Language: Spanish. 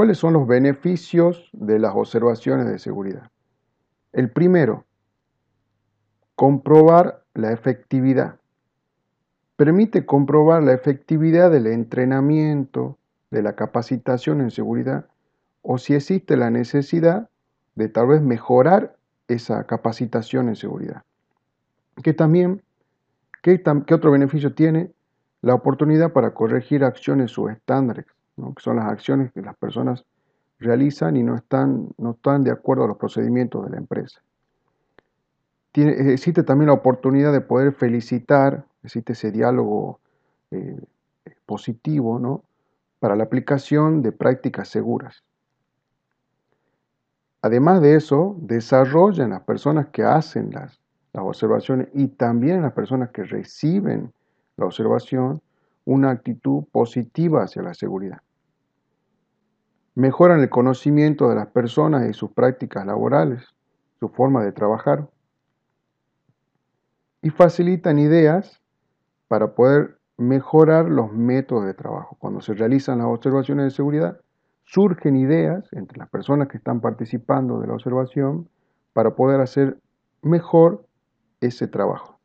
¿Cuáles son los beneficios de las observaciones de seguridad? El primero, comprobar la efectividad. Permite comprobar la efectividad del entrenamiento, de la capacitación en seguridad, o si existe la necesidad de tal vez mejorar esa capacitación en seguridad. Que también, ¿qué, otro beneficio tiene? La oportunidad para corregir acciones subestándares, que son las acciones que las personas realizan y no están, no están de acuerdo a los procedimientos de la empresa. Tiene, existe también la oportunidad de poder felicitar, existe ese diálogo eh, positivo ¿no? para la aplicación de prácticas seguras. Además de eso, desarrollan las personas que hacen las, las observaciones y también las personas que reciben la observación una actitud positiva hacia la seguridad. Mejoran el conocimiento de las personas y sus prácticas laborales, su forma de trabajar. Y facilitan ideas para poder mejorar los métodos de trabajo. Cuando se realizan las observaciones de seguridad, surgen ideas entre las personas que están participando de la observación para poder hacer mejor ese trabajo.